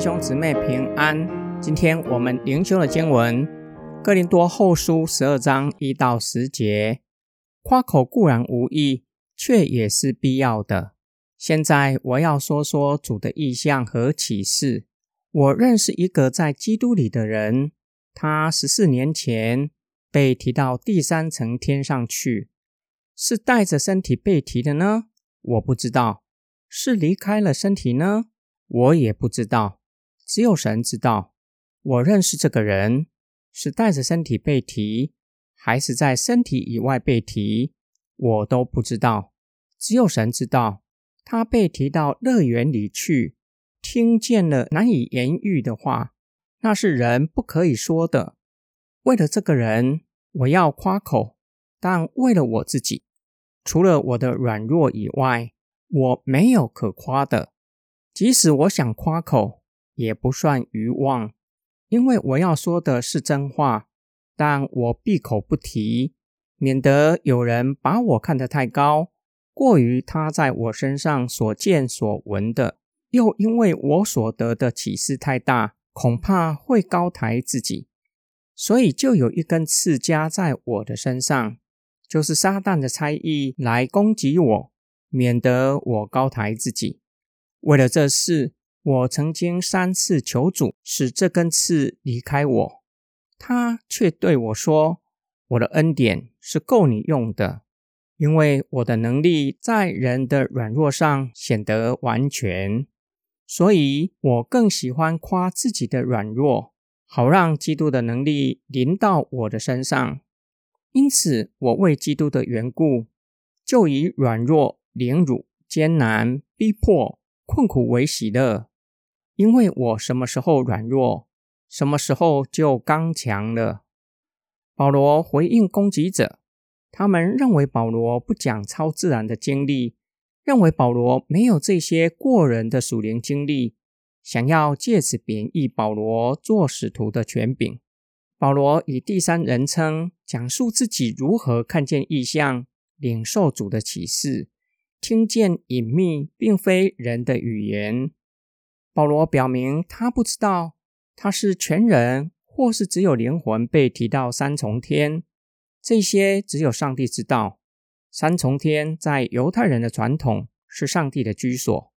兄姊妹平安。今天我们灵修的经文《哥林多后书》十二章一到十节。夸口固然无益，却也是必要的。现在我要说说主的意象和启示。我认识一个在基督里的人，他十四年前被提到第三层天上去，是带着身体被提的呢？我不知道。是离开了身体呢？我也不知道，只有神知道。我认识这个人，是带着身体被提，还是在身体以外被提，我都不知道。只有神知道。他被提到乐园里去，听见了难以言喻的话，那是人不可以说的。为了这个人，我要夸口，但为了我自己，除了我的软弱以外，我没有可夸的。即使我想夸口，也不算愚妄，因为我要说的是真话。但我闭口不提，免得有人把我看得太高，过于他在我身上所见所闻的；又因为我所得的启示太大，恐怕会高抬自己，所以就有一根刺加在我的身上，就是撒旦的猜疑来攻击我，免得我高抬自己。为了这事，我曾经三次求主使这根刺离开我，他却对我说：“我的恩典是够你用的，因为我的能力在人的软弱上显得完全。所以我更喜欢夸自己的软弱，好让基督的能力临到我的身上。因此，我为基督的缘故，就以软弱、凌辱、艰难、逼迫。”困苦为喜乐，因为我什么时候软弱，什么时候就刚强了。保罗回应攻击者，他们认为保罗不讲超自然的经历，认为保罗没有这些过人的属灵经历，想要借此贬义保罗做使徒的权柄。保罗以第三人称讲述自己如何看见异象，领受主的启示。听见隐秘并非人的语言。保罗表明他不知道他是全人，或是只有灵魂被提到三重天。这些只有上帝知道。三重天在犹太人的传统是上帝的居所。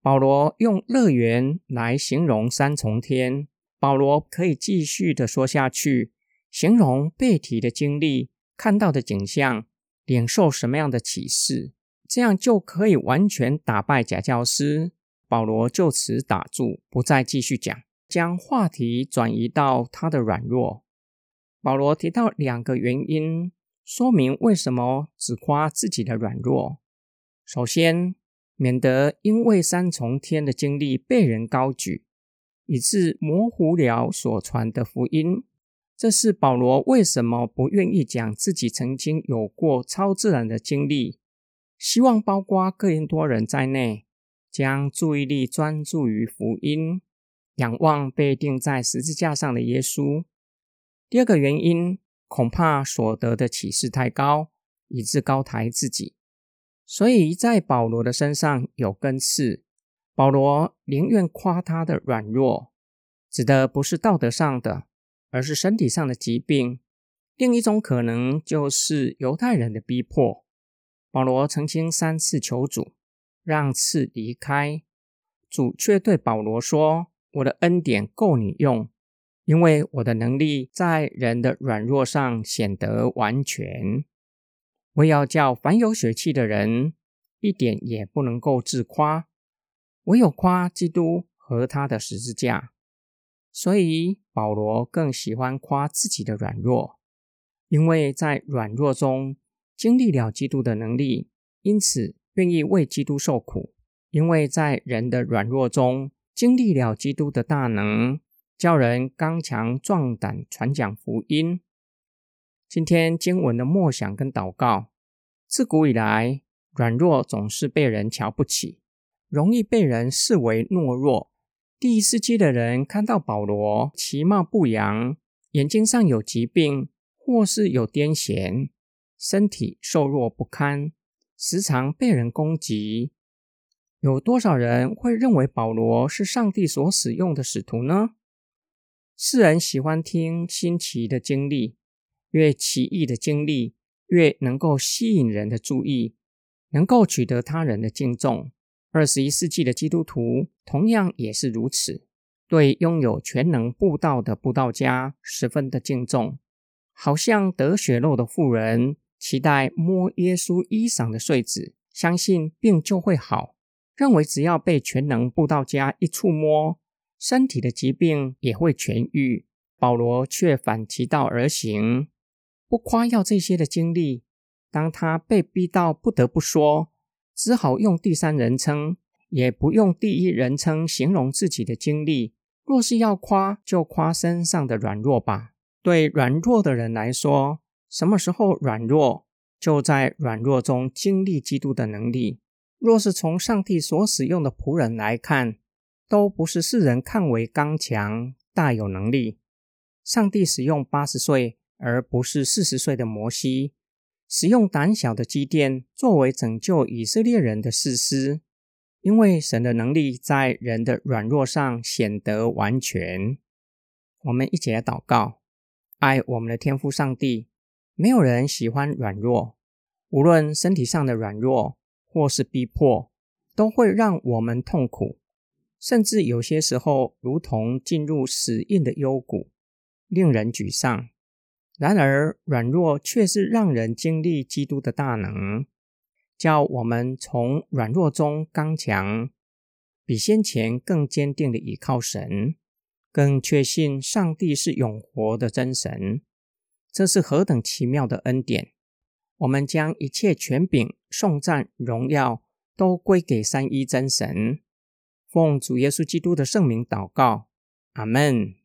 保罗用乐园来形容三重天。保罗可以继续的说下去，形容被提的经历、看到的景象、领受什么样的启示。这样就可以完全打败假教师。保罗就此打住，不再继续讲，将话题转移到他的软弱。保罗提到两个原因，说明为什么只夸自己的软弱。首先，免得因为三重天的经历被人高举，以致模糊了所传的福音。这是保罗为什么不愿意讲自己曾经有过超自然的经历。希望包括哥林多人在内，将注意力专注于福音，仰望被钉在十字架上的耶稣。第二个原因，恐怕所得的启示太高，以致高抬自己，所以在保罗的身上有根刺。保罗宁愿夸他的软弱，指的不是道德上的，而是身体上的疾病。另一种可能就是犹太人的逼迫。保罗曾经三次求主让刺离开，主却对保罗说：“我的恩典够你用，因为我的能力在人的软弱上显得完全。我要叫凡有血气的人一点也不能够自夸，唯有夸基督和他的十字架。所以保罗更喜欢夸自己的软弱，因为在软弱中。”经历了基督的能力，因此愿意为基督受苦，因为在人的软弱中经历了基督的大能，叫人刚强壮胆传讲福音。今天经文的默想跟祷告，自古以来，软弱总是被人瞧不起，容易被人视为懦弱。第一世纪的人看到保罗其貌不扬，眼睛上有疾病，或是有癫痫。身体瘦弱不堪，时常被人攻击。有多少人会认为保罗是上帝所使用的使徒呢？世人喜欢听新奇的经历，越奇异的经历越能够吸引人的注意，能够取得他人的敬重。二十一世纪的基督徒同样也是如此，对拥有全能布道的布道家十分的敬重，好像得血肉的妇人期待摸耶稣衣裳的穗子，相信病就会好。认为只要被全能布道家一触摸，身体的疾病也会痊愈。保罗却反其道而行，不夸耀这些的经历。当他被逼到不得不说，只好用第三人称，也不用第一人称形容自己的经历。若是要夸，就夸身上的软弱吧。对软弱的人来说，什么时候软弱，就在软弱中经历基督的能力。若是从上帝所使用的仆人来看，都不是世人看为刚强、大有能力。上帝使用八十岁而不是四十岁的摩西，使用胆小的基甸作为拯救以色列人的士师，因为神的能力在人的软弱上显得完全。我们一起来祷告：爱我们的天父上帝，没有人喜欢软弱，无论身体上的软弱。或是逼迫，都会让我们痛苦，甚至有些时候如同进入死印的幽谷，令人沮丧。然而，软弱却是让人经历基督的大能，叫我们从软弱中刚强，比先前更坚定的倚靠神，更确信上帝是永活的真神。这是何等奇妙的恩典！我们将一切权柄、颂赞、荣耀都归给三一真神，奉主耶稣基督的圣名祷告，阿门。